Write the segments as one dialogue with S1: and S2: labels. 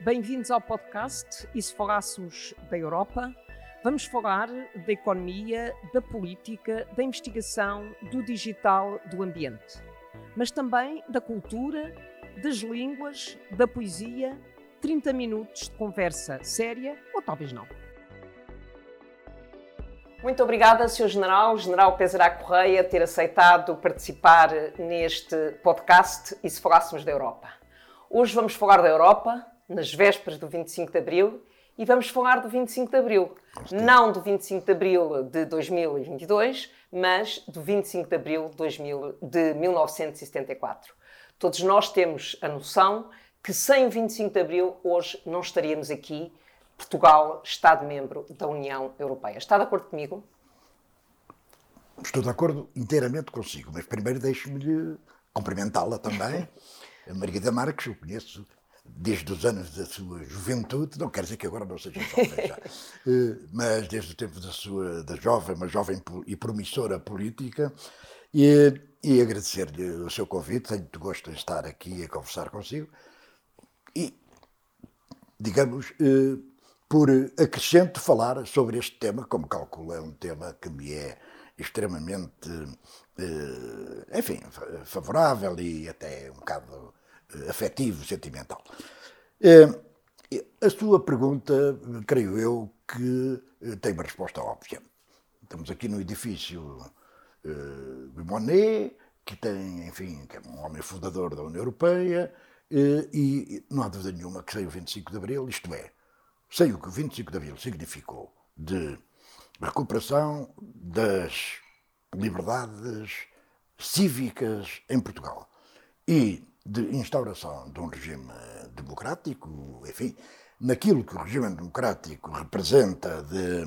S1: Bem-vindos ao podcast E se falássemos da Europa? Vamos falar da economia, da política, da investigação, do digital, do ambiente. Mas também da cultura, das línguas, da poesia. 30 minutos de conversa séria ou talvez não. Muito obrigada, Sr. General, General Pesará Correia, ter aceitado participar neste podcast e se falássemos da Europa. Hoje vamos falar da Europa, nas vésperas do 25 de Abril, e vamos falar do 25 de Abril. Não do 25 de Abril de 2022, mas do 25 de Abril de 1974. Todos nós temos a noção que sem o 25 de Abril hoje não estaríamos aqui, Portugal, Estado-membro da União Europeia. Está de acordo comigo?
S2: Estou de acordo inteiramente consigo, mas primeiro deixe-me cumprimentá-la também. A Margarida Marques, eu conheço desde os anos da sua juventude, não quer dizer que agora não seja jovem já, eh, mas desde o tempo da sua da jovem, uma jovem e promissora política, e, e agradecer-lhe o seu convite, tenho muito gosto de estar aqui a conversar consigo, e, digamos, eh, por acrescento falar sobre este tema, como calculo é um tema que me é extremamente, eh, enfim, favorável e até um bocado afetivo, sentimental. Eh, a sua pergunta, creio eu, que tem uma resposta óbvia. Estamos aqui no edifício de Monet, que tem, enfim, que é um homem fundador da União Europeia, e não há dúvida nenhuma que sem o 25 de Abril, isto é, sem o que o 25 de Abril significou de recuperação das liberdades cívicas em Portugal e de instauração de um regime democrático, enfim, naquilo que o regime democrático representa de,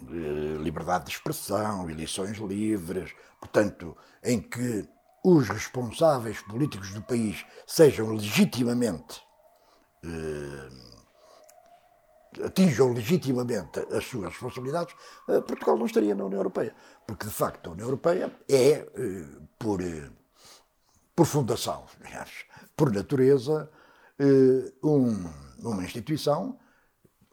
S2: de liberdade de expressão, eleições livres, portanto, em que os responsáveis políticos do país sejam legitimamente eh, atinjam legitimamente as suas responsabilidades, eh, Portugal não estaria na União Europeia. Porque, de facto, a União Europeia é, eh, por, eh, por fundação, aliás, por natureza, um, uma instituição,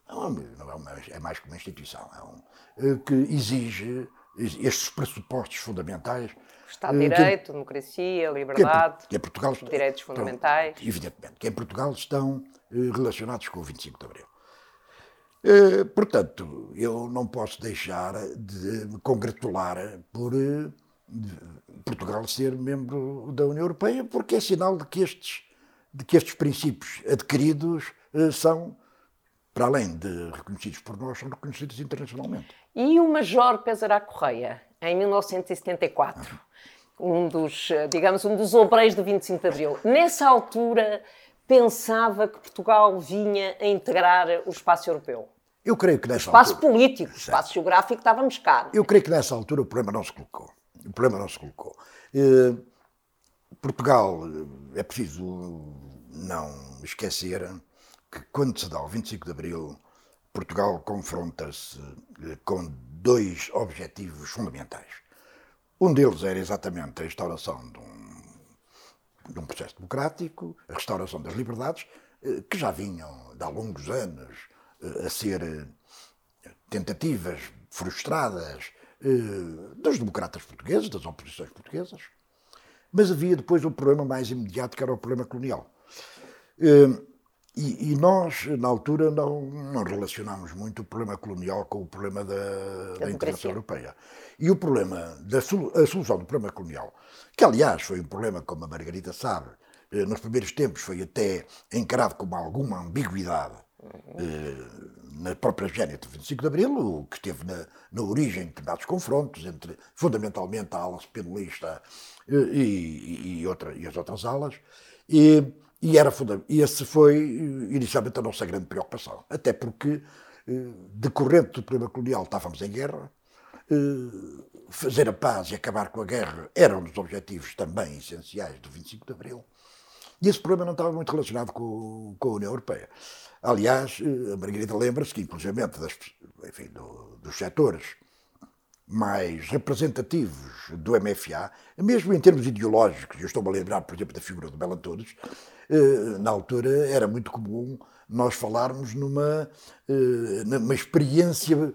S2: é, é mais que uma instituição, é um, que exige estes pressupostos fundamentais.
S1: Estado de Direito, que, democracia, liberdade,
S2: que, que Portugal,
S1: direitos fundamentais.
S2: evidentemente, que em Portugal estão relacionados com o 25 de Abril. Eh, portanto, eu não posso deixar de me congratular por eh, Portugal ser membro da União Europeia, porque é sinal de que estes, de que estes princípios adquiridos eh, são, para além de reconhecidos por nós, são reconhecidos internacionalmente.
S1: E o Major Pesará Correia, em 1974, um dos, digamos, um dos obreiros do 25 de Abril, nessa altura pensava que Portugal vinha a integrar o espaço europeu?
S2: Eu creio que nessa
S1: espaço
S2: altura,
S1: político, o espaço geográfico estávamos cá.
S2: Eu creio que nessa altura o problema não se colocou. O problema não se colocou. Eh, Portugal, eh, é preciso não esquecer que quando se dá o 25 de Abril, Portugal confronta-se eh, com dois objetivos fundamentais. Um deles era exatamente a instauração de um de um processo democrático, a restauração das liberdades, que já vinham de há longos anos a ser tentativas frustradas dos democratas portugueses, das oposições portuguesas, mas havia depois o problema mais imediato, que era o problema colonial. E, e, nós, na altura, não, não relacionámos muito o problema colonial com o problema da, da integração europeia. E o problema, da a solução do problema colonial que aliás foi um problema, como a Margarida sabe, eh, nos primeiros tempos foi até encarado com alguma ambiguidade eh, na própria gênese do 25 de Abril, o que esteve na, na origem de determinados confrontos entre, fundamentalmente, a ala penalista eh, e, e, outra, e as outras alas, e, e, era e esse foi, inicialmente, a nossa grande preocupação, até porque, decorrente do problema colonial, estávamos em guerra, fazer a paz e acabar com a guerra era um dos objetivos também essenciais do 25 de Abril. E esse problema não estava muito relacionado com, com a União Europeia. Aliás, a Margarida lembra-se que, inclusive, das, enfim, do, dos setores mais representativos do MFA, mesmo em termos ideológicos, eu estou-me a lembrar, por exemplo, da figura do Bela Todos, eh, na altura era muito comum nós falarmos numa, eh, numa experiência,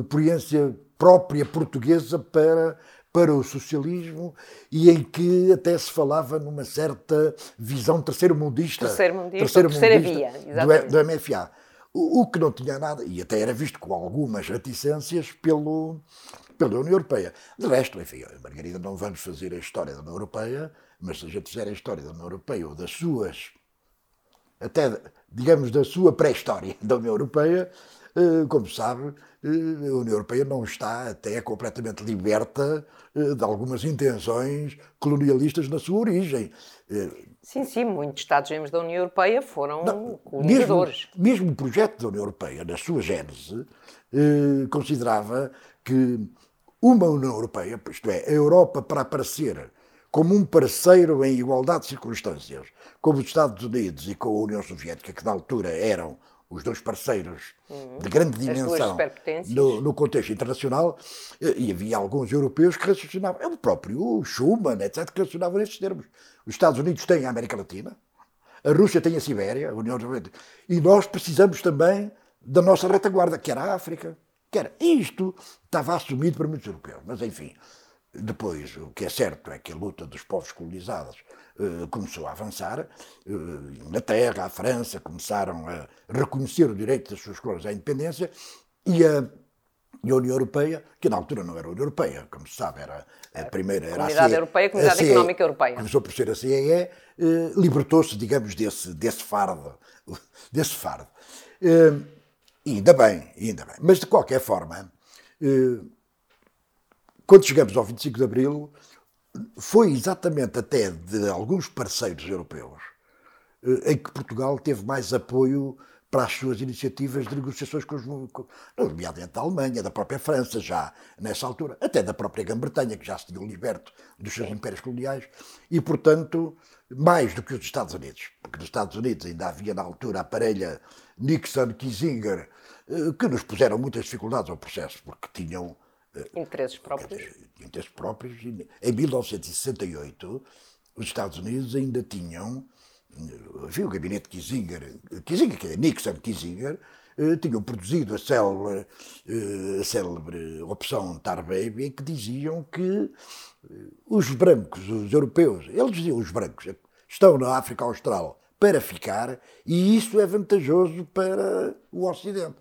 S2: experiência própria portuguesa para, para o socialismo e em que até se falava numa certa visão terceiro-mundista,
S1: terceiro-mundista, terceiro terceira via,
S2: do, do MFA. O, o, que não tinha nada, e até era visto com algumas reticências pelo, pela União Europeia. De resto, enfim, Margarida, não vamos fazer a história da União Europeia, mas se a gente fizer a história da União Europeia ou das suas, até, digamos, da sua pré-história da União Europeia, como sabe, eh, a União Europeia não está até completamente liberta eh, de algumas intenções colonialistas na sua origem.
S1: Sim, sim, muitos Estados-membros da União Europeia foram não, colonizadores.
S2: Mesmo, mesmo o projeto da União Europeia, na sua gênese, considerava que uma União Europeia, isto é, a Europa para aparecer como um parceiro em igualdade de circunstâncias, como os Estados Unidos e com a União Soviética, que na altura eram os dois parceiros uhum. de grande dimensão no, no, contexto internacional, e havia alguns europeus que raciocinavam, é o próprio Schuman, etc., que racionavam nestes termos. Os Estados Unidos têm a América Latina, a Rússia tem a Sibéria, a União Soviética, e nós precisamos também da nossa retaguarda, que era a África, que era isto, estava assumido por muitos europeus. Mas, enfim, depois, o que é certo é que a luta dos povos colonizados começou a avançar. A Inglaterra, a França começaram a reconhecer o direito das suas colônias à independência e a, e a União Europeia, que na altura não era a União Europeia, como se sabe, era a primeira. Era
S1: Comunidade a CE, Europeia, Comunidade CE, Económica Europeia.
S2: Começou por ser a CEE, uh, libertou-se, digamos, desse, desse fardo. Desse fardo. Uh, ainda bem, ainda bem. Mas, de qualquer forma, uh, quando chegamos ao 25 de Abril, foi exatamente até de alguns parceiros europeus eh, em que Portugal teve mais apoio para as suas iniciativas de negociações com os, nomeadamente da Alemanha, da própria França, já nessa altura, até da própria Grã-Bretanha, que já se tinham liberto dos seus impérios coloniais, e, portanto, mais do que os Estados Unidos, porque nos Estados Unidos ainda havia na altura a parelha Nixon-Kissinger, eh, que nos puseram muitas dificuldades ao processo, porque tinham
S1: Interesses próprios?
S2: Interesses próprios. Em 1968, os Estados Unidos ainda tinham, enfim, o gabinete Kissinger, Kissinger, que é Nixon Kissinger, eh, tinham produzido a célebre, eh, a célebre opção Tar Baby, em que diziam que eh, os brancos, os europeus, eles diziam os brancos, estão na África Austral para ficar e isso é vantajoso para o Ocidente.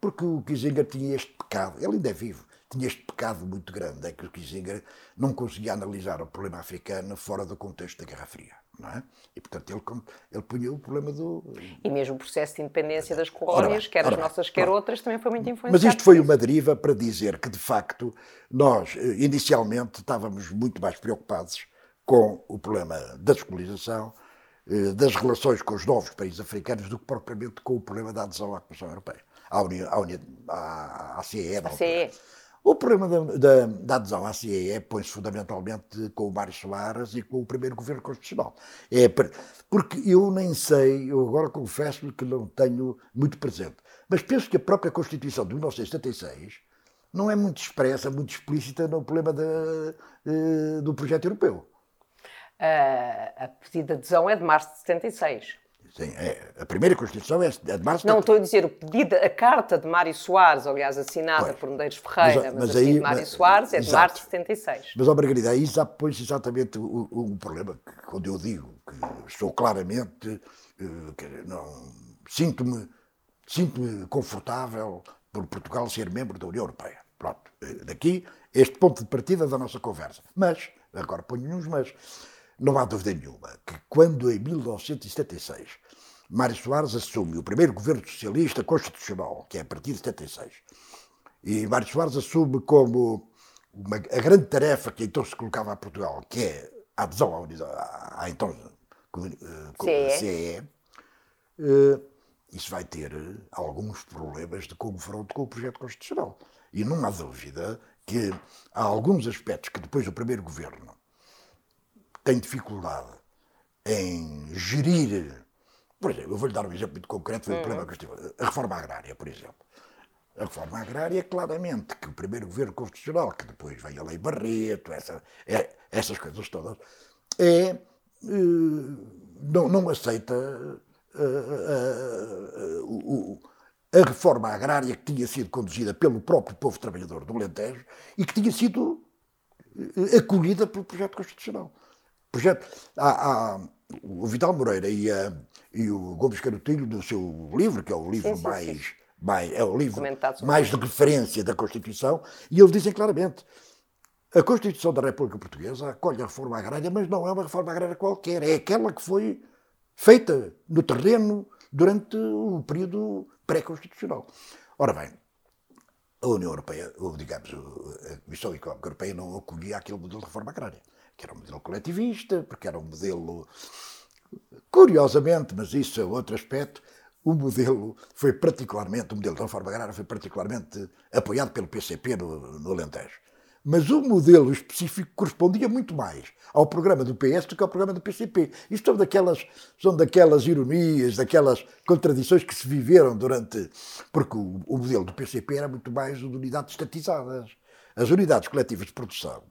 S2: Porque o Kissinger tinha este pecado, ele ainda é vivo, tinha este pecado muito grande, é que o Kissinger não conseguia analisar o problema africano fora do contexto da Guerra Fria. Não é? E, portanto, ele, ele punha o problema do...
S1: E mesmo o processo de independência das colónias, quer as nossas, quer outras, também foi muito influenciado.
S2: Mas isto foi uma deriva para dizer que, de facto, nós, eh, inicialmente, estávamos muito mais preocupados com o problema da descolonização, eh, das relações com os novos países africanos, do que propriamente com o problema da adesão à Comissão Europeia, à, União, à, União, à, à CE. O problema da, da, da adesão à CEE põe-se fundamentalmente com o Mário Soares e com o primeiro governo constitucional. É, porque eu nem sei, eu agora confesso-lhe que não tenho muito presente, mas penso que a própria Constituição de 1976 não é muito expressa, muito explícita no problema eh, do projeto europeu.
S1: Uh, a pedida de adesão é de março de 76.
S2: Sim, é, a primeira Constituição é de março.
S1: Não, estou a dizer o pedido, a carta de Mário Soares, aliás, assinada pois. por Medeiros Ferreira, mas, mas, mas aí, de Mário mas, Soares, é de março de 76.
S2: Mas, ó Margarida, aí já põe exatamente o, o, problema, que, quando eu digo que estou claramente, uh, que não, sinto-me sinto confortável por Portugal ser membro da União Europeia. Pronto, eh, daqui este ponto de partida da nossa conversa. Mas, agora ponho uns mas, não há dúvida nenhuma que quando em 1976 Mário Soares assume o primeiro governo socialista constitucional, que é a partir de 76, e Mário Soares assume como uma, a grande tarefa que então se colocava a Portugal, que é a adesão à, à, à então uh, CE, uh, isso vai ter alguns problemas de confronto com o projeto constitucional. E não há dúvida que há alguns aspectos que depois do primeiro governo tem dificuldade em gerir. Por exemplo, eu vou-lhe dar um exemplo muito concreto, foi o problema que eu tive. A reforma agrária, por exemplo. A reforma agrária, claramente, que o primeiro governo constitucional, que depois veio a Lei Barreto, essa, é, essas coisas todas, é, eh, não, não aceita a reforma agrária que tinha sido conduzida pelo próprio povo trabalhador do Alentejo e que tinha sido acolhida pelo projeto constitucional. Projeto, há, há, o Vital Moreira e, a, e o Gomes Carotilho, no seu livro, que é o livro sim, sim, mais, sim. mais, é o livro mais de referência da Constituição, e eles dizem claramente a Constituição da República Portuguesa acolhe a reforma agrária, mas não é uma reforma agrária qualquer, é aquela que foi feita no terreno durante o período pré-constitucional. Ora bem, a União Europeia, ou digamos, a Comissão Económica Europeia não acolhia aquele modelo de reforma agrária, que era um modelo coletivista, porque era um modelo, curiosamente, mas isso é outro aspecto, o modelo foi particularmente, o modelo de reforma agrária foi particularmente apoiado pelo PCP no, no Alentejo. Mas o modelo específico correspondia muito mais ao programa do PS do que ao programa do PCP. Isto são daquelas, são daquelas ironias, daquelas contradições que se viveram durante. Porque o, o modelo do PCP era muito mais de unidades estatizadas. As unidades coletivas de produção,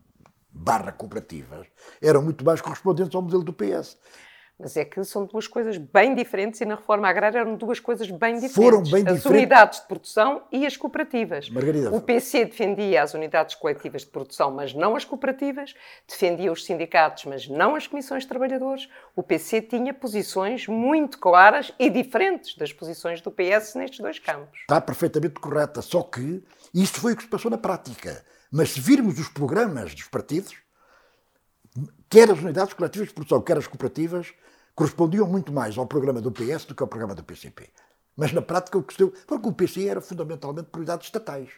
S2: barra cooperativas, eram muito mais correspondentes ao modelo do PS.
S1: Mas é que são duas coisas bem diferentes e na reforma agrária eram duas coisas bem diferentes.
S2: Foram bem
S1: as
S2: diferentes.
S1: unidades de produção e as cooperativas.
S2: Margarida.
S1: O PC defendia as unidades coletivas de produção, mas não as cooperativas. Defendia os sindicatos, mas não as comissões de trabalhadores. O PC tinha posições muito claras e diferentes das posições do PS nestes dois campos.
S2: Está perfeitamente correta, só que isso foi o que se passou na prática. Mas se virmos os programas dos partidos, quer as unidades coletivas de produção, quer as cooperativas, correspondiam muito mais ao programa do PS do que ao programa do PCP. Mas na prática o que se deu, porque o PC era fundamentalmente por unidades estatais.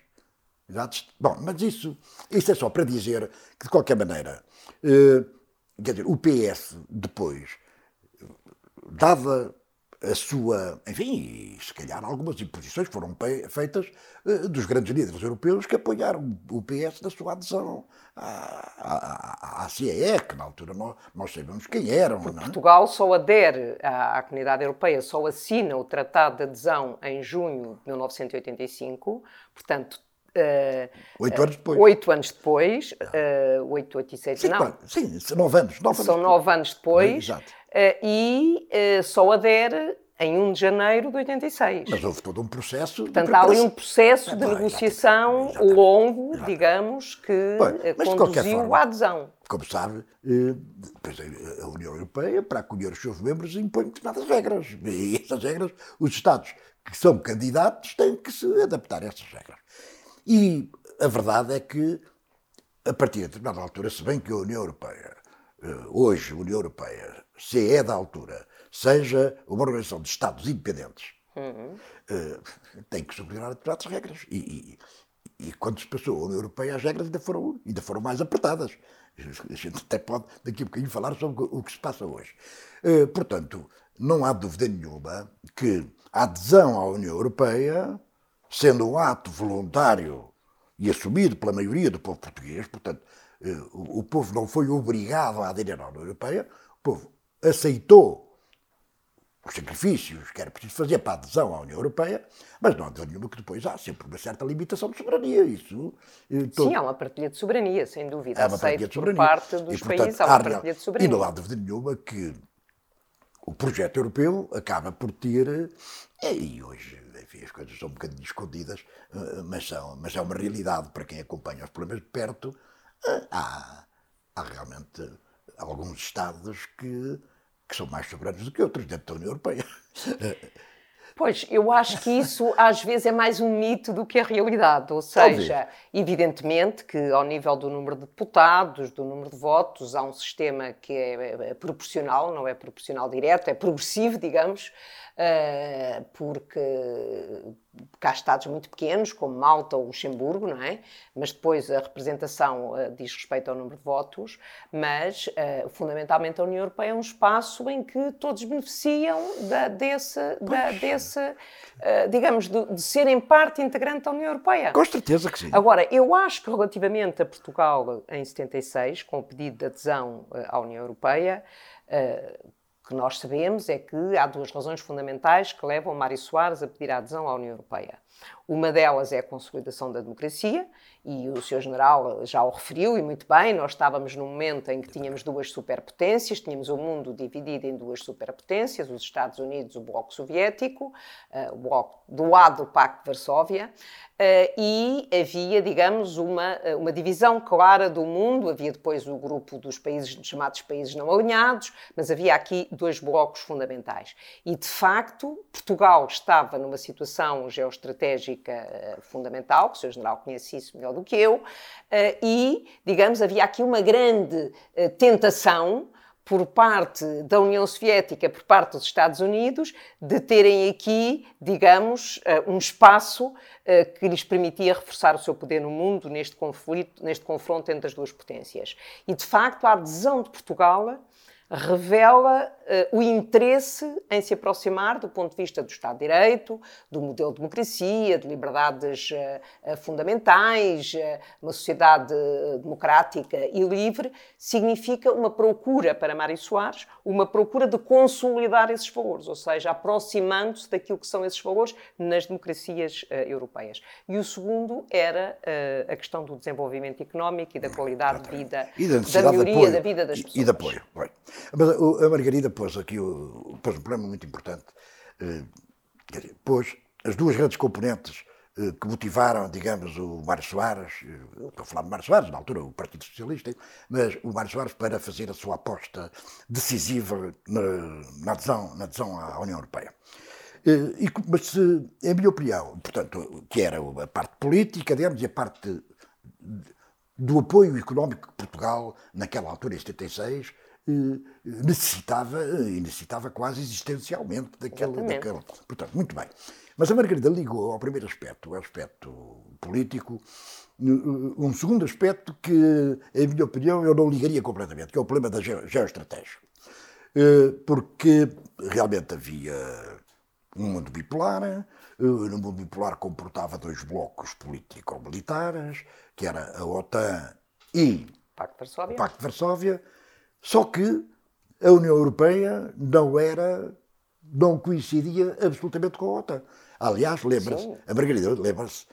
S2: bom, mas isso, isso é só para dizer que, de qualquer maneira, eh, quer dizer, o PS depois, dava a sua, enfim, se calhar algumas imposições foram feitas uh, dos grandes líderes europeus que apoiaram o PS na sua adesão à, à, à CEE, que na altura nós, nós sabemos quem eram.
S1: É? Portugal só adere à, à Comunidade Europeia, só assina o Tratado de Adesão em junho de 1985, portanto
S2: Uh, oito anos depois.
S1: Oito anos depois, uh, oito, oito e sete, sim, não.
S2: sim, nove anos. Nove
S1: São
S2: anos
S1: nove anos depois. Exato. Uh, e só adere em 1 de janeiro de 86.
S2: Mas houve todo um processo.
S1: Portanto, há ali um processo de negociação exatamente, longo, exatamente. digamos, que Bom, conduziu forma, à adesão.
S2: Como sabe, a União Europeia, para acolher os seus membros, impõe determinadas regras. E essas regras, os Estados que são candidatos têm que se adaptar a essas regras. E a verdade é que, a partir de determinada altura, se bem que a União Europeia, eh, hoje, a União Europeia, se é da altura, seja uma organização de Estados independentes, uhum. tem que subordinar determinadas regras. E, e, e, quando se passou a União Europeia, as regras ainda foram, ainda foram mais apertadas. A gente até pode, daqui a bocadinho, falar sobre o que se passa hoje. Eh, portanto, não há dúvida nenhuma que a adesão à União Europeia sendo um ato voluntário e assumido pela maioria do povo português, portanto, eh, o povo não foi obrigado a aderir à União Europeia, o povo aceitou os sacrifícios que era preciso fazer para a adesão à União Europeia, mas não há dúvida nenhuma que depois há sempre uma certa limitação de soberania. Isso,
S1: eh, todo... Sim, há uma partilha de soberania, sem dúvida. Há uma partilha de soberania. por parte dos e, portanto, países, há uma partilha de soberania.
S2: E não há dúvida nenhuma que o projeto europeu acaba por ter, eh, e hoje enfim, as coisas são um bocadinho escondidas, eh, mas, são, mas é uma realidade para quem acompanha os problemas de perto. Há, há realmente alguns Estados que, que são mais soberanos do que outros dentro da União Europeia.
S1: Pois, eu acho que isso às vezes é mais um mito do que a realidade. Ou seja, Talvez. evidentemente que ao nível do número de deputados, do número de votos, há um sistema que é, é proporcional, não é proporcional direto, é progressivo, digamos, uh, porque cá estados muito pequenos, como Malta ou Luxemburgo, não é? Mas depois a representação uh, diz respeito ao número de votos, mas uh, fundamentalmente a União Europeia é um espaço em que todos beneficiam da, desse, da, desse uh, digamos, de, de, serem parte integrante da União Europeia.
S2: Com certeza que sim.
S1: Agora, eu acho que relativamente a Portugal em 76, com o pedido de adesão à União Europeia, que nós sabemos é que há duas razões fundamentais que levam Mário Soares a pedir a adesão à União Europeia. Uma delas é a consolidação da democracia, e o Sr. General já o referiu, e muito bem, nós estávamos num momento em que tínhamos duas superpotências, tínhamos o mundo dividido em duas superpotências, os Estados Unidos, o Bloco Soviético, eh, o bloco do lado do Pacto de Varsóvia, e havia, digamos, uma, eh, uma divisão clara do mundo, havia depois o grupo dos países chamados países não alinhados, mas havia aqui dois blocos fundamentais. E, de facto, Portugal estava numa situação geoestratégica fundamental, que o Sr. General conhece isso melhor do que eu, eh, e, digamos, havia aqui uma grande eh, tentação por parte da União Soviética, por parte dos Estados Unidos, de terem aqui, digamos, eh, um espaço que lhes permitia reforçar o seu poder no mundo neste conflito, neste confronto entre as duas potências. E, de facto, a adesão de Portugal revela o interesse em se aproximar do ponto de vista do Estado de Direito, do modelo de democracia, de liberdades uh, fundamentais, uh, uma sociedade democrática e livre, significa uma procura para Mário Soares, uma procura de consolidar esses valores, ou seja, aproximando-se daquilo que são esses valores nas democracias europeias. E o segundo era a questão do desenvolvimento económico e da qualidade de vida, da melhoria da vida das pessoas.
S2: E de apoio. Bem. Mas a Margarida pôs aqui pôs um problema muito importante. Eh, pôs as duas grandes componentes eh, que motivaram, digamos, o Mário Soares, eh, estou a falar de Mário Soares, na altura o Partido Socialista, mas o Mário Soares para fazer a sua aposta decisiva na, na adesão, na adesão à União Europeia. E, mas, em minha opinião, portanto, que era a parte política, digamos, e a parte do apoio económico que Portugal, naquela altura, em 76, eh, necessitava, e necessitava quase existencialmente daquela, daquela. Portanto, muito bem. Mas a Margarida ligou ao primeiro aspecto, ao aspecto político, eh, um segundo aspecto que, em minha opinião, eu não ligaria completamente, que é o problema da geoestratégia. Eh, porque realmente havia um mundo bipolar, no mundo bipolar comportava dois blocos político-militares, que era a OTAN e
S1: Pacto de Varsóvia.
S2: o Pacto de Varsóvia, só que a União Europeia não era, não coincidia absolutamente com a OTAN. Aliás, lembra-se, a Margarida lembra-se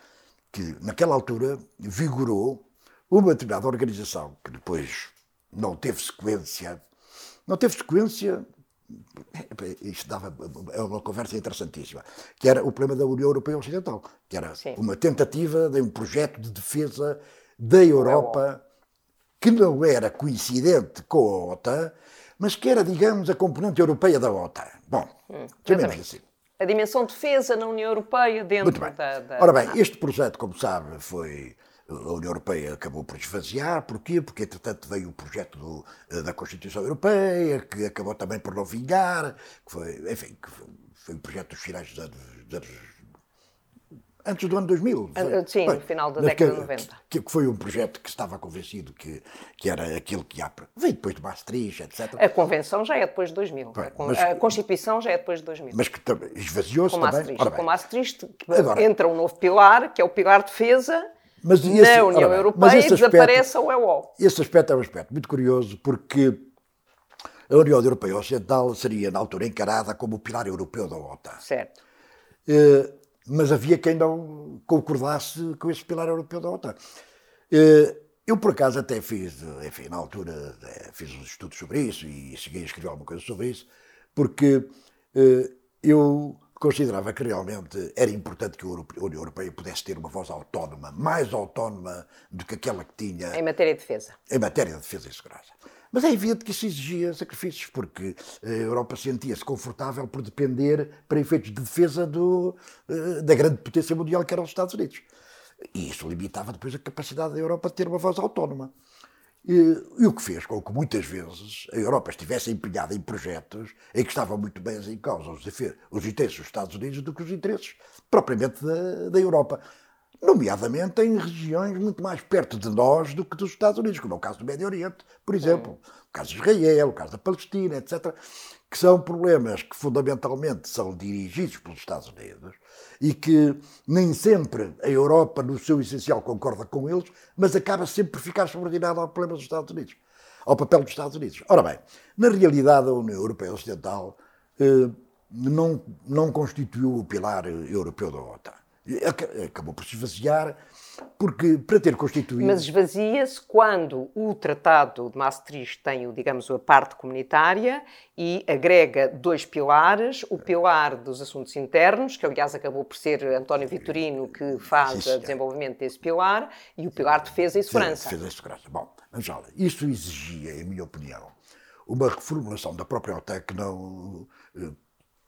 S2: que naquela altura vigorou uma determinada organização que depois não teve sequência, não teve sequência, isto dava é uma conversa interessantíssima, que era o problema da União Europeia Ocidental, que era Sim. uma tentativa de um projeto de defesa da Europa que não era coincidente com a OTAN, mas que era, digamos, a componente europeia da OTAN. Bom, hum, chamemos assim.
S1: A dimensão de defesa na União Europeia dentro da, da,
S2: Ora bem, este projeto, como sabe, foi. A União Europeia acabou por esvaziar. Porquê? Porque, entretanto, veio o projeto do, eh, da Constituição Europeia, que acabou também por não vingar, que foi, enfim, que foi, foi um projeto dos finais dos anos, dos anos antes do ano 2000.
S1: Ah, sim, Bem, no final da década de 90.
S2: Que, que, foi um projeto que estava convencido que, que era aquilo que há. Veio depois de Maastricht, etc.
S1: A Convenção já é depois de 2000. Bem, mas, a Constituição já é depois de 2000.
S2: Mas que esvaziou-se também.
S1: Maastricht, com Maastricht agora, entra um novo pilar, que é o pilar de defesa. Mas esse, na União bem, Europeia e desaparece o EO.
S2: Esse aspecto é um aspecto muito curioso, porque a União Europeia Ocidental seria, na altura, encarada como o pilar europeu da OTAN.
S1: Certo.
S2: Uh, mas havia quem não concordasse com esse pilar europeu da OTAN. Eh, eu, por acaso, até fiz, enfim, na altura, eh, fiz uns estudos sobre isso e cheguei a escrever alguma coisa sobre isso, porque eh, eu considerava que realmente era importante que a União Europeia pudesse ter uma voz autónoma, mais autónoma do que aquela que tinha.
S1: Em matéria de defesa.
S2: Em matéria de defesa e segurança. Mas é evidente que isso exigia sacrifícios, porque a Europa sentia-se confortável por depender, para efeitos de defesa, do, eh, da grande potência mundial que eram os Estados Unidos. E isso limitava depois a capacidade da Europa de ter uma voz autónoma. E, e, o que fez com que muitas vezes a Europa estivesse empenhada em projetos em que estavam muito bem em causa os, os interesses dos Estados Unidos do que os interesses propriamente da, da Europa nomeadamente em regiões muito mais perto de nós do que dos Estados Unidos, como é o caso do Médio Oriente, por exemplo, o caso de Israel, o caso da Palestina, etc., que são problemas que fundamentalmente são dirigidos pelos Estados Unidos e que nem sempre a Europa, no seu essencial, concorda com eles, mas acaba sempre por ficar subordinada ao problema dos Estados Unidos. ao papel dos Estados Unidos. Ora bem, na realidade, a União Europeia Ocidental eh, não, não constituiu o pilar europeu da OTAN. Acabou por se esvaziar porque para ter constituído.
S1: Mas esvazia-se quando o Tratado de Maastricht tem, digamos, a parte comunitária e agrega dois pilares: o pilar dos assuntos internos, que aliás acabou por ser António Vitorino que faz o desenvolvimento desse pilar, e o pilar de defesa e segurança.
S2: Defesa e segurança. Bom, mas olha, isso exigia, em minha opinião, uma reformulação da própria OTAN que não eh,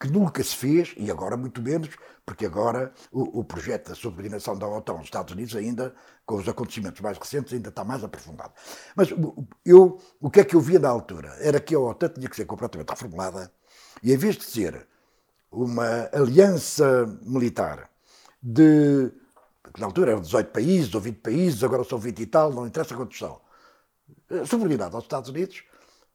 S2: que nunca se fez, e agora muito menos, porque agora o, o projeto da subordinação da OTAN aos Estados Unidos ainda, com os acontecimentos mais recentes, ainda está mais aprofundado. Mas eu, o que é que eu via na altura? Era que a OTAN tinha que ser completamente reformulada, e em vez de ser uma aliança militar de, na altura eram 18 países ou 20 países, agora são 20 e tal, não interessa quantos são, subordinada aos Estados Unidos,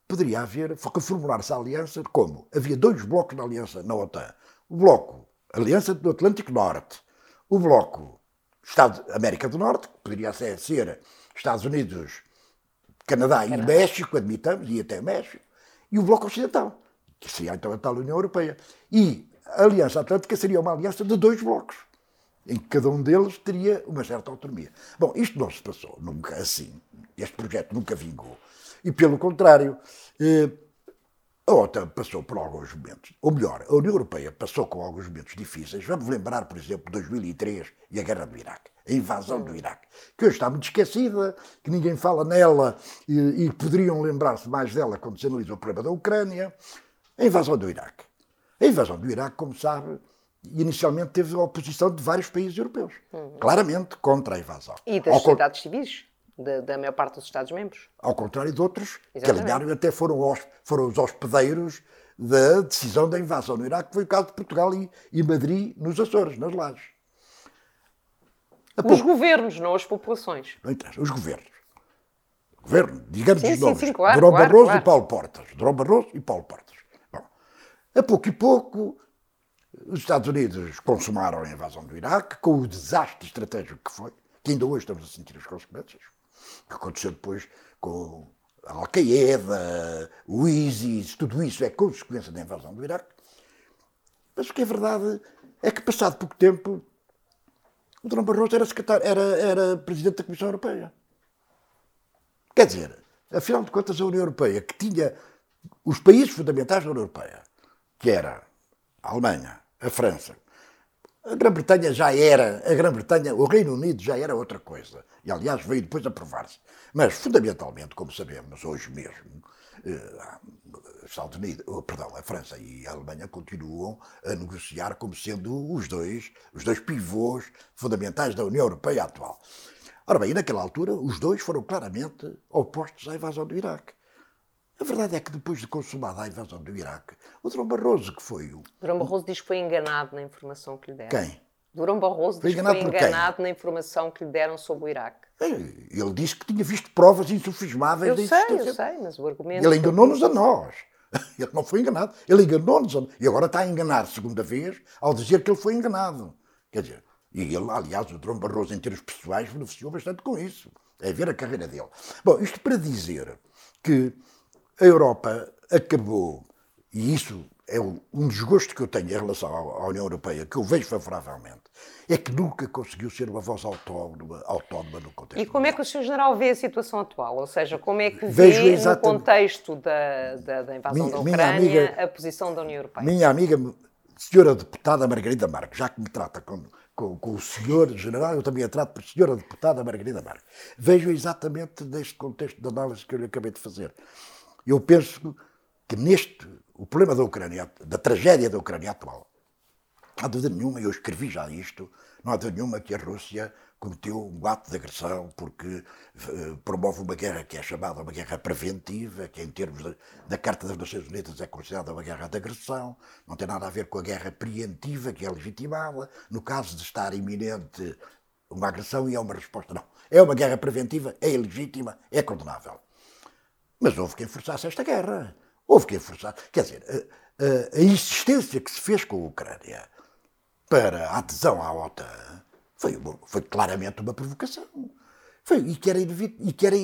S2: poderia haver, reformular-se a aliança como? Havia dois blocos na aliança na OTAN. O bloco Aliança do Atlântico Norte, o bloco Estado América do Norte, que poderia ser, ser Estados Unidos, Canadá e México, admitamos, e até México, e o bloco ocidental, que seria então a tal União Europeia. E a Aliança Atlântica seria uma aliança de dois blocos, em que cada um deles teria uma certa autonomia. Bom, isto não se passou nunca assim. Este projeto nunca vingou. E, pelo contrário, eh, a OTAN passou por alguns momentos, ou melhor, a União Europeia passou com alguns momentos difíceis. Vamos lembrar, por exemplo, 2003 e a guerra do Iraque, a invasão do Iraque, que hoje está muito esquecida, que ninguém fala nela e, e poderiam lembrar-se mais dela quando se analisa o problema da Ucrânia. A invasão do Iraque. A invasão do Iraque, como sabe, inicialmente teve a oposição de vários países europeus, uhum. claramente contra a invasão.
S1: E das sociedades civis? Da, da maior parte dos Estados-membros.
S2: Ao contrário de outros, Exatamente. que alinharam até foram, os, foram os hospedeiros da decisão da invasão no Iraque, que foi o caso de Portugal e, e Madrid, nos Açores, nas Lajes.
S1: Os governos, não as populações.
S2: Não interessa, os governos. Governo, digamos sim, os nomes. Sim, sim, claro, Durão claro, Barroso claro. e Paulo Portas. Durão Barroso e Paulo Portas. Bom, a pouco e pouco, os Estados Unidos consumaram a invasão do Iraque, com o desastre estratégico que foi, que ainda hoje estamos a sentir as consequências que aconteceu depois com a Al-Qaeda, o ISIS, tudo isso é consequência da invasão do Iraque. Mas o que é verdade é que, passado pouco tempo, o Dr. Barroso era, secretário, era, era presidente da Comissão Europeia. Quer dizer, afinal de contas, a União Europeia, que tinha os países fundamentais da União Europeia, que era a Alemanha, a França, a Grã-Bretanha já era, a Grã-Bretanha, o Reino Unido já era outra coisa. E, aliás, veio depois a provar-se. Mas, fundamentalmente, como sabemos hoje mesmo, eh, Estados Unidos, oh, perdão, a França e a Alemanha continuam a negociar como sendo os dois, os dois pivôs fundamentais da União Europeia atual. Ora bem, naquela altura, os dois foram claramente opostos à invasão do Iraque. A verdade é que depois de consumada a invasão do Iraque, o Durão Barroso, que foi o.
S1: Durão Barroso diz que foi enganado na informação que lhe deram.
S2: Quem?
S1: Durão Barroso foi diz que foi enganado na informação que lhe deram sobre o Iraque.
S2: É, ele disse que tinha visto provas insufismáveis
S1: eu
S2: da
S1: existência. Eu sei, eu sei, mas o argumento.
S2: Ele enganou-nos a nós. Ele não foi enganado. Ele enganou-nos. A... E agora está a enganar segunda vez ao dizer que ele foi enganado. Quer dizer, e ele, aliás, o Durão Barroso, em termos pessoais, beneficiou bastante com isso. É ver a carreira dele. Bom, isto para dizer que a Europa acabou, e isso é um desgosto que eu tenho em relação à União Europeia, que eu vejo favoravelmente, é que nunca conseguiu ser uma voz autónoma, autónoma no contexto.
S1: E como é que o Sr. General vê a situação atual? Ou seja, como é que vê, no contexto da, da, da invasão minha, da Ucrânia, amiga, a posição da União Europeia?
S2: Minha amiga, senhora deputada Margarida Marques, já que me trata com, com, com, o senhor general, eu também a trato por senhora deputada Margarida Marques. Vejo exatamente neste contexto de análise que eu lhe acabei de fazer. Eu penso que neste, o problema da Ucrânia, da tragédia da Ucrânia atual, não há dúvida nenhuma, eu escrevi já isto, não há dúvida nenhuma que a Rússia cometeu um ato de agressão porque uh, promove uma guerra que é chamada uma guerra preventiva, que em termos de, da Carta das Nações Unidas é considerada uma guerra de agressão, não tem nada a ver com a guerra preventiva, que é legitimada, no caso de estar iminente uma agressão e é uma resposta. Não. É uma guerra preventiva, é ilegítima, é condenável. Mas houve quem forçasse esta guerra. Houve quem forçasse. Quer dizer, a, a, a insistência que se fez com a Ucrânia para a adesão à OTAN foi, foi claramente uma provocação. Foi, e, que era, e, que era,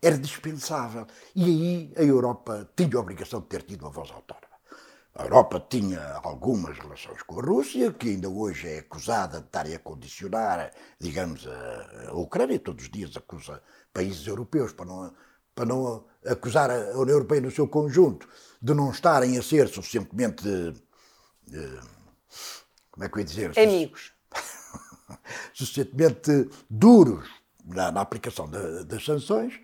S2: era dispensável. E aí a Europa tinha a obrigação de ter tido uma voz autónoma. A Europa tinha algumas relações com a Rússia, que ainda hoje é acusada de estar a condicionar, digamos, a, Ucrânia. Todos os dias acusa países europeus, para não, para não acusar a União Europeia no seu conjunto de não estarem a ser suficientemente. Eh, como é que eu ia dizer?
S1: Amigos.
S2: suficientemente duros na, na aplicação das sanções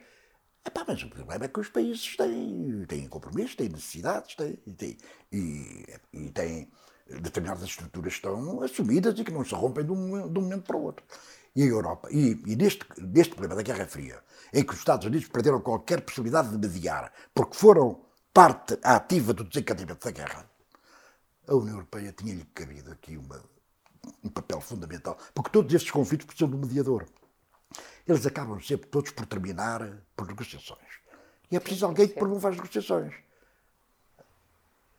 S2: Epá, mas o problema é que os países têm, têm compromissos, têm necessidades, têm, têm, e, e têm determinadas estruturas que estão assumidas e que não se rompem de um, de um momento para o outro. E a Europa, e, e neste, neste problema da Guerra Fria, em que os Estados Unidos perderam qualquer possibilidade de mediar, porque foram parte ativa do desencadeamento da guerra, a União Europeia tinha-lhe cabido aqui uma, um papel fundamental, porque todos estes conflitos precisam de um mediador eles acabam sempre todos por terminar por negociações. E é preciso alguém que promova as negociações.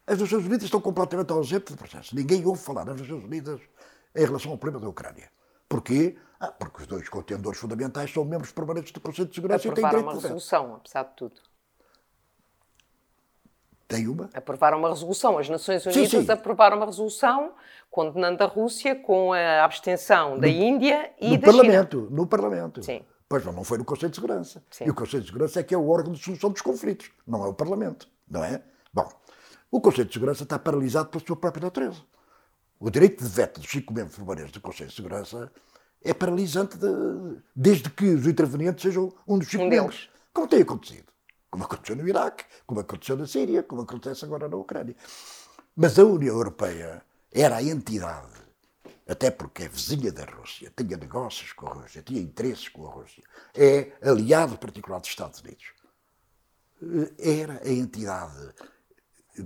S2: As Nações Unidas estão completamente ausentes do processo. Ninguém ouve falar nas Nações Unidas em relação ao problema da Ucrânia. Porquê? Ah, porque os dois contendores fundamentais são membros permanentes do Conselho de Segurança
S1: e têm direito uma resolução, apesar de tudo.
S2: Tem uma?
S1: Aprovaram uma resolução. As Nações Unidas sim, sim. aprovaram uma resolução condenando a Rússia com a abstenção da no, Índia e da
S2: Parlamento,
S1: China.
S2: No Parlamento.
S1: Sim.
S2: Pois não, não foi no Conselho de Segurança. Sim. E o Conselho de Segurança é que é o órgão de solução dos conflitos, não é o Parlamento, não é? Bom, o Conselho de Segurança está paralisado pela sua própria natureza. O direito de veto dos cinco membros permanentes do Conselho de Segurança é paralisante de, desde que os intervenientes sejam um dos cinco um membros. Como tem acontecido como aconteceu no Iraque, como aconteceu na Síria, como acontece agora na Ucrânia. Mas a União Europeia era a entidade, até porque é vizinha da Rússia, tinha negócios com a Rússia, tinha interesses com a Rússia, é aliado particular dos Estados Unidos. Era a entidade,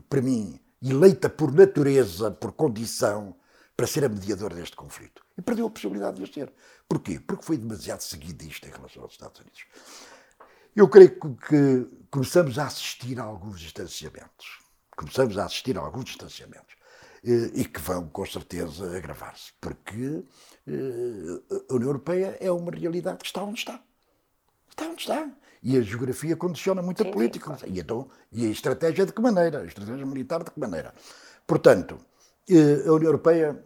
S2: para mim, eleita por natureza, por condição, para ser a mediadora deste conflito. E perdeu a possibilidade de o ser. Porquê? Porque foi demasiado seguidista em relação aos Estados Unidos. Eu creio que começamos a assistir a alguns distanciamentos. Começamos a assistir a alguns distanciamentos. Eh, e que vão, com certeza, agravar-se. Porque eh, a União Europeia é uma realidade que está onde está. Está onde está. E a geografia condiciona muito sim, a política. Sim, claro. e, então, e a estratégia de que maneira? A estratégia militar de que maneira? Portanto, eh, a União Europeia,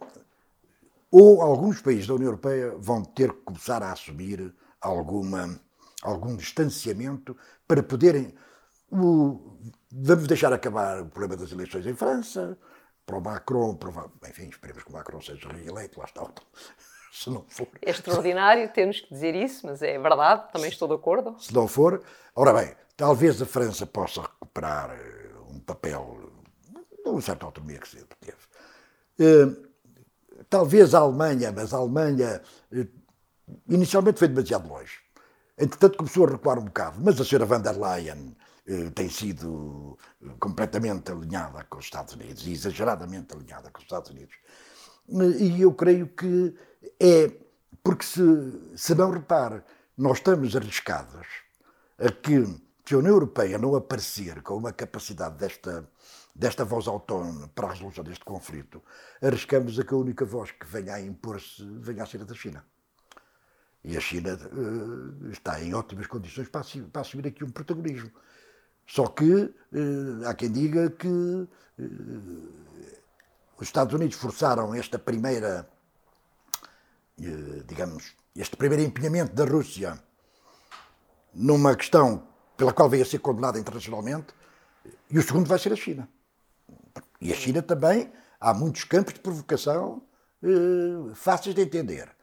S2: ou alguns países da União Europeia, vão ter que começar a assumir alguma algum distanciamento para poderem. O, vamos deixar acabar o problema das eleições em França, para o Macron, para, enfim, esperemos que o Macron seja reeleito, lá está. Se não for.
S1: É extraordinário, temos que dizer isso, mas é verdade, também estou de acordo.
S2: Se não for, ora bem, talvez a França possa recuperar eh, um papel, uma certa autonomia que sempre teve. Uh, talvez a Alemanha, mas a Alemanha uh, inicialmente foi demasiado longe. Entretanto, começou a recuar um bocado, mas a senhora van der Leyen eh, tem sido completamente alinhada com os Estados Unidos, exageradamente alinhada com os Estados Unidos. E eu creio que é porque, se, se não repare, nós estamos arriscados a que, se a União Europeia não aparecer com uma capacidade desta, desta voz autónoma para a resolução deste conflito, arriscamos a que a única voz que venha a impor-se venha a ser a da China. E a China uh, está em ótimas condições para, para, assumir aqui um protagonismo. Só que uh, há quem diga que uh, os Estados Unidos forçaram esta primeira, digamos, este primeiro empenhamento da Rússia numa questão pela qual veio a ser condenada internacionalmente, e o segundo vai ser a China. E a China também, há muitos campos de provocação fáceis de entender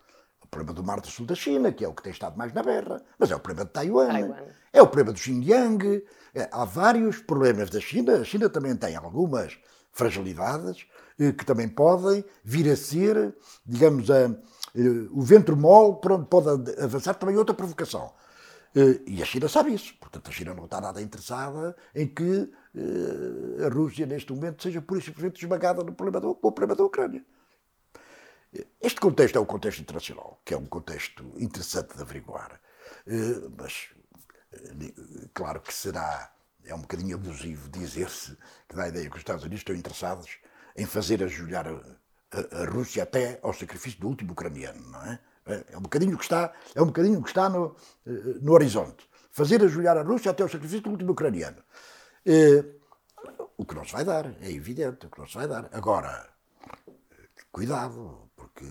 S2: problema do Mar do Sul da China, que é o que tem estado mais na berra, mas é o problema de Taiwan, Taiwan. é o problema do Xinjiang. É, há vários problemas da China. A China também tem algumas fragilidades eh, que também podem vir a ser, digamos, a, eh, o ventre mole por onde pode avançar também outra provocação. Eh, e a China sabe isso. Portanto, a China não está nada interessada em que a Rússia, neste momento, seja por isso simplesmente esmagada no problema do, com o problema da Ucrânia. Este contexto é o contexto internacional, que é um contexto interessante de averiguar, eh, mas eh, claro que será, é um bocadinho abusivo dizer-se que dá a ideia que os Estados Unidos estão interessados em fazer ajoelhar a, a, Rússia até ao sacrifício do último ucraniano, não é? É um bocadinho que está, é um bocadinho que está no, eh, no horizonte. fazer ajoelhar a Rússia até o sacrifício do último ucraniano. Eh, o que não se vai dar, é evidente, o que não se vai dar. Agora, cuidado, porque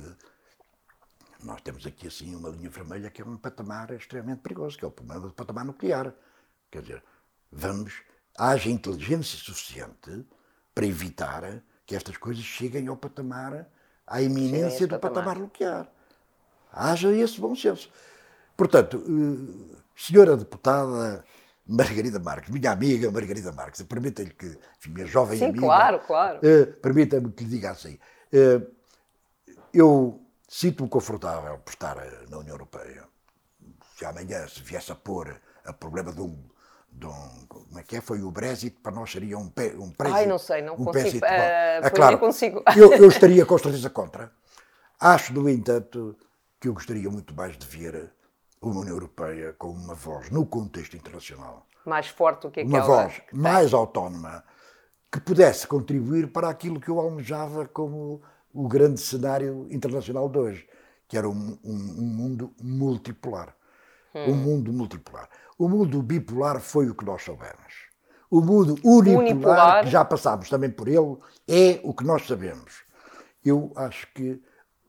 S2: nós temos aqui assim uma linha vermelha que é um patamar extremamente perigoso, que é o problema do patamar nuclear. Quer dizer, vamos, haja inteligência suficiente para evitar que estas coisas cheguem ao patamar, à iminência do patamar. patamar nuclear. Haja esse bom senso. Portanto, eh, senhora deputada Margarida Marques, minha amiga Margarida Marques, permita-lhe que, minha jovem
S1: Sim,
S2: amiga.
S1: Sim, claro, claro.
S2: Uh, permita-me que lhe diga assim. Uh, eu sinto-me confortável por estar na União Europeia. Se amanhã se viesse a pôr a problema de um, de um, que é? Foi o Brexit, para nós seria um, pé, um Brexit.
S1: Ai, não sei, não
S2: um
S1: consigo.
S2: Bom,
S1: é claro, consigo.
S2: Eu, eu estaria com certeza contra. Acho, no entanto, que eu gostaria muito mais de ver uma União Europeia com uma voz no contexto internacional.
S1: Mais forte do que
S2: aquela. Uma voz mais autónoma que pudesse contribuir para aquilo que eu almejava como o grande cenário internacional de hoje, que era um, um, um mundo multipolar. Hum. Um mundo multipolar. O mundo bipolar foi o que nós soubemos. O mundo unipolar, unipolar, que já passámos também por ele, é o que nós sabemos. Eu acho que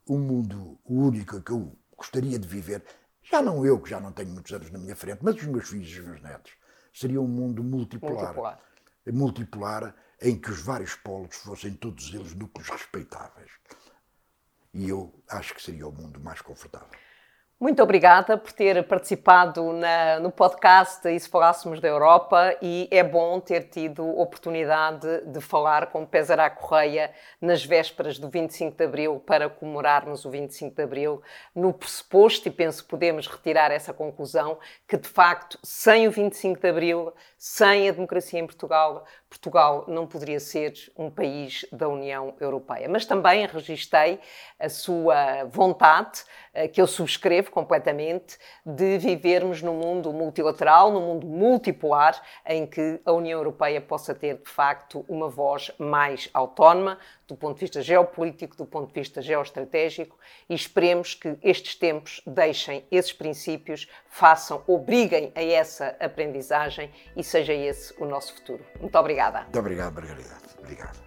S2: o mundo único que eu gostaria de viver já não eu, que já não tenho muitos anos na minha frente, mas os meus filhos e os meus netos. Seria um mundo multipolar. Multipolar. Multipolar em que os vários polos fossem todos eles núcleos respeitáveis. E eu acho que seria o mundo mais confortável.
S1: Muito obrigada por ter participado na, no podcast E se falássemos da Europa e é bom ter tido oportunidade de falar com Pesará Correia nas vésperas do 25 de Abril para comemorarmos o 25 de Abril no pressuposto, e penso podemos retirar essa conclusão, que de facto sem o 25 de Abril, sem a democracia em Portugal, Portugal não poderia ser um país da União Europeia. Mas também registrei a sua vontade, eh, que eu subscrevo completamente, de vivermos num mundo multilateral, num mundo multipolar, em que a União Europeia possa ter, de facto, uma voz mais autónoma, do ponto de vista geopolítico, do ponto de vista geoestratégico, e esperemos que estes tempos deixem esses princípios, façam, obriguem a essa aprendizagem e seja esse o nosso futuro. Muito obrigada.
S2: Muito obrigado, Margarida. Obrigado.